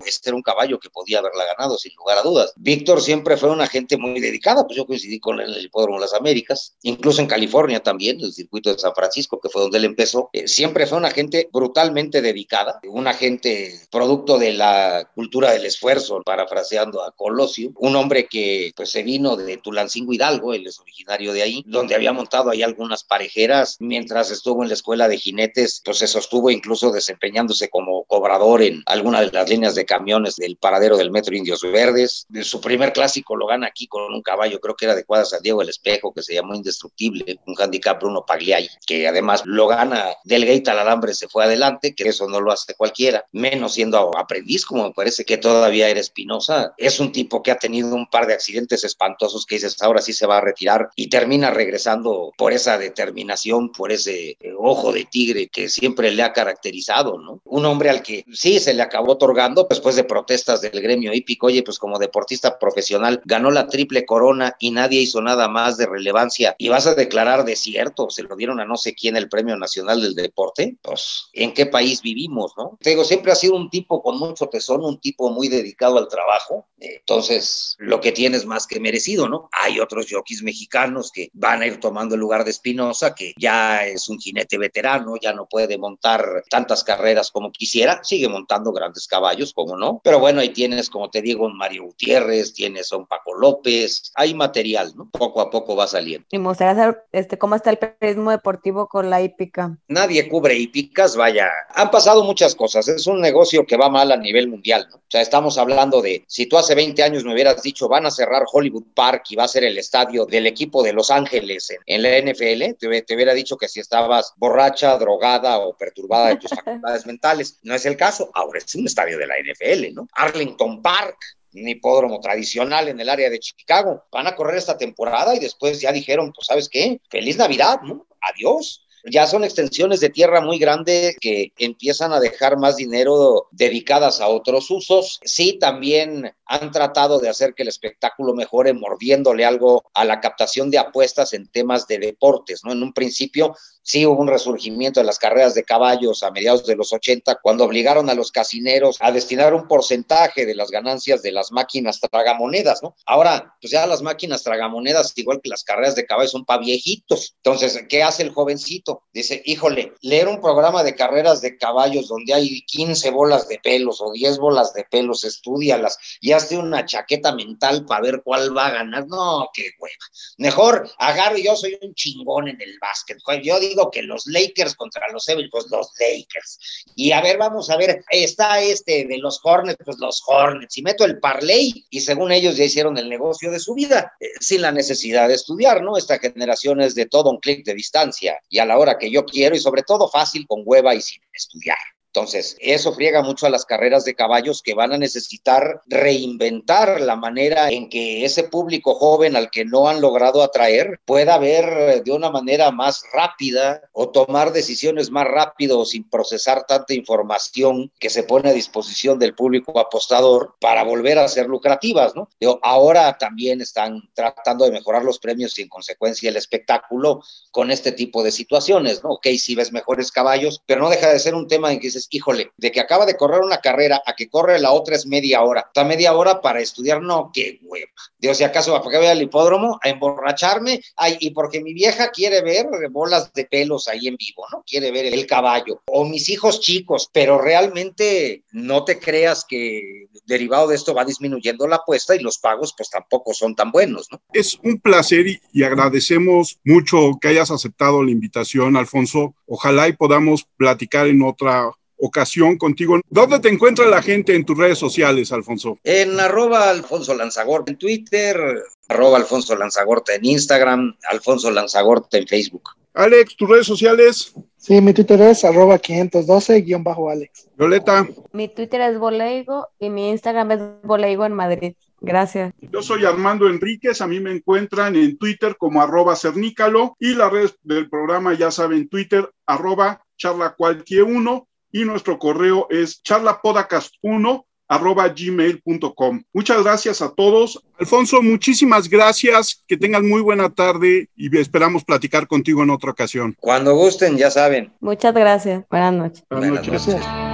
Este era un caballo que podía haberla ganado, sin lugar a dudas. Víctor siempre fue una gente muy dedicada, pues yo coincidí con él en el Hipódromo de las Américas, incluso en California también, el circuito de San Francisco, que fue donde él empezó. Eh, siempre fue una gente brutalmente dedicada, una gente producto de la cultura del esfuerzo, parafraseando a Colosio, un hombre que pues se vino de Tulancingo Hidalgo, él es originario de ahí, donde había montado ahí algunas parejeras mientras estuvo en la escuela de jinetes, pues se sostuvo incluso desempeñándose como cobrador en alguna de las líneas de camiones del paradero del Metro Indios Verdes. Su primer clásico lo gana aquí con un caballo, creo que era de Cuadra San Diego el Espejo, que se llamó Indestructible, un handicap Bruno Pagliai, que además lo gana del gate al alambre, se fue adelante, que eso no lo hace cualquiera, menos siendo aprendiz, como me parece que todavía era Espinosa. Es un tipo que ha tenido un par de accidentes espantosos que dices, ahora sí se va a retirar y termina regresando por esa determinación, por ese eh, ojo de tigre que siempre le ha caracterizado, ¿no? Un hombre al que sí se le acabó otorgando, después de protestas del gremio hípico, oye, pues como deportista profesional ganó la triple corona y nadie hizo nada más de relevancia y vas a declarar desierto, se lo dieron a no sé quién el Premio Nacional del Deporte, pues ¿en qué país vivimos, no? Te digo, siempre ha sido un tipo con mucho tesón, un tipo muy dedicado al trabajo, entonces lo que tienes más que merecido, ¿no? Hay otros jockeys mexicanos que van a ir tomando el lugar de Espinosa, que ya es un jinete veterano, ya no puede montar tantas carreras como quisiera, sigue montando grandes caballos como no. Pero bueno, ahí tienes, como te digo, Mario Gutiérrez, tienes a un Paco López, hay material, ¿no? Poco a poco va saliendo. Y saber este, cómo está el periodismo deportivo con la hípica. Nadie cubre hípicas, vaya. Han pasado muchas cosas. Es un negocio que va mal a nivel mundial, ¿no? O sea, estamos hablando de, si tú hace 20 años me hubieras dicho, van a cerrar Hollywood Park y va a ser el estadio del equipo de Los Ángeles en, la NFL, te, te hubiera dicho que si estabas borracha, drogada o perturbada de tus [laughs] facultades mentales. No es el caso. Ahora es un estadio de la NFL, ¿no? Arlington Park, un hipódromo tradicional en el área de Chicago. Van a correr esta temporada y después ya dijeron, pues sabes qué, feliz Navidad, ¿no? Adiós. Ya son extensiones de tierra muy grandes que empiezan a dejar más dinero dedicadas a otros usos. Sí, también han tratado de hacer que el espectáculo mejore mordiéndole algo a la captación de apuestas en temas de deportes, ¿no? En un principio sí hubo un resurgimiento de las carreras de caballos a mediados de los 80 cuando obligaron a los casineros a destinar un porcentaje de las ganancias de las máquinas tragamonedas, ¿no? Ahora, pues ya las máquinas tragamonedas, igual que las carreras de caballos, son para viejitos. Entonces, ¿qué hace el jovencito? Dice, híjole, leer un programa de carreras de caballos donde hay 15 bolas de pelos o 10 bolas de pelos, estudialas y hazte una chaqueta mental para ver cuál va a ganar. No, qué hueva. Mejor agarro, yo soy un chingón en el básquet. Yo digo que los Lakers contra los Evil, pues los Lakers. Y a ver, vamos a ver, está este de los Hornets, pues los Hornets. Y meto el parlay y según ellos ya hicieron el negocio de su vida, eh, sin la necesidad de estudiar, ¿no? Esta generación es de todo un clic de distancia y a la que yo quiero y sobre todo fácil con hueva y sin estudiar. Entonces, eso friega mucho a las carreras de caballos que van a necesitar reinventar la manera en que ese público joven al que no han logrado atraer pueda ver de una manera más rápida o tomar decisiones más rápido sin procesar tanta información que se pone a disposición del público apostador para volver a ser lucrativas, ¿no? ahora también están tratando de mejorar los premios y en consecuencia el espectáculo con este tipo de situaciones, ¿no? Ok, si ves mejores caballos, pero no deja de ser un tema en que se híjole, de que acaba de correr una carrera a que corre la otra es media hora. Está media hora para estudiar, no, qué hueva. Dios, si acaso para que voy al hipódromo a emborracharme, ay, y porque mi vieja quiere ver bolas de pelos ahí en vivo, ¿no? Quiere ver el caballo. O mis hijos chicos, pero realmente no te creas que derivado de esto va disminuyendo la apuesta y los pagos pues tampoco son tan buenos, ¿no? Es un placer y agradecemos mucho que hayas aceptado la invitación, Alfonso. Ojalá y podamos platicar en otra ocasión contigo. ¿Dónde te encuentra la gente en tus redes sociales, Alfonso? En arroba Alfonso Lanzagorta en Twitter, arroba Alfonso Lanzagorta en Instagram, Alfonso Lanzagorta en Facebook. Alex, tus redes sociales. Sí, mi Twitter es arroba 512-Alex. Violeta. Mi Twitter es Boleigo y mi Instagram es Boleigo en Madrid. Gracias. Yo soy Armando Enríquez, a mí me encuentran en Twitter como arroba cernícalo y las redes del programa ya saben, Twitter arroba charla cualquier uno y nuestro correo es charlapodcast1 arroba gmail.com. Muchas gracias a todos. Alfonso, muchísimas gracias. Que tengan muy buena tarde y esperamos platicar contigo en otra ocasión. Cuando gusten, ya saben. Muchas gracias. Buenas noches. Buenas, Buenas noches.